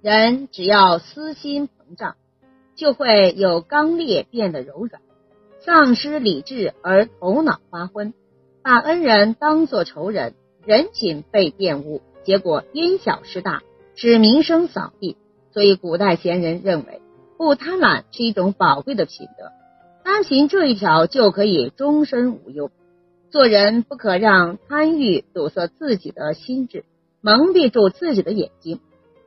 人只要私心膨胀，就会有刚烈变得柔软，丧失理智而头脑发昏，把恩人当作仇人，人情被玷污，结果因小失大，使名声扫地。所以古代贤人认为，不贪婪是一种宝贵的品德，单行这一条就可以终身无忧。做人不可让贪欲堵塞自己的心智，蒙蔽住自己的眼睛。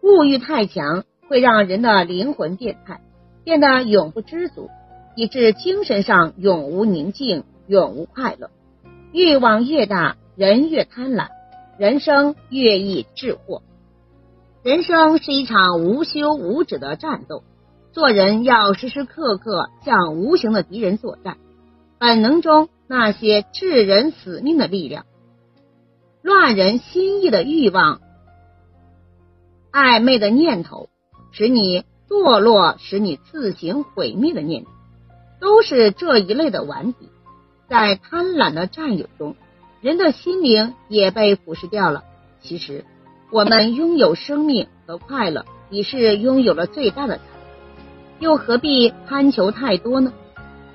物欲太强，会让人的灵魂变态，变得永不知足，以致精神上永无宁静，永无快乐。欲望越大，人越贪婪，人生越易致祸。人生是一场无休无止的战斗，做人要时时刻刻向无形的敌人作战。本能中那些致人死命的力量，乱人心意的欲望。暧昧的念头，使你堕落，使你自行毁灭的念头，都是这一类的顽敌。在贪婪的占有中，人的心灵也被腐蚀掉了。其实，我们拥有生命和快乐，已是拥有了最大的财富，又何必贪求太多呢？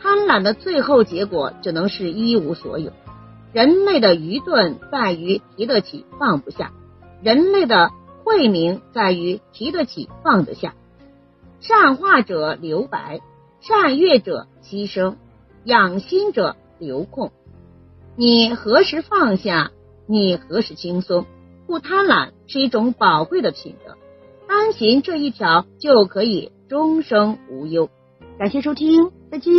贪婪的最后结果，只能是一无所有。人类的愚钝在于提得起放不下，人类的。慧明在于提得起放得下，善化者留白，善悦者牺牲，养心者留空。你何时放下？你何时轻松？不贪婪是一种宝贵的品德，单行这一条就可以终生无忧。感谢收听，再见。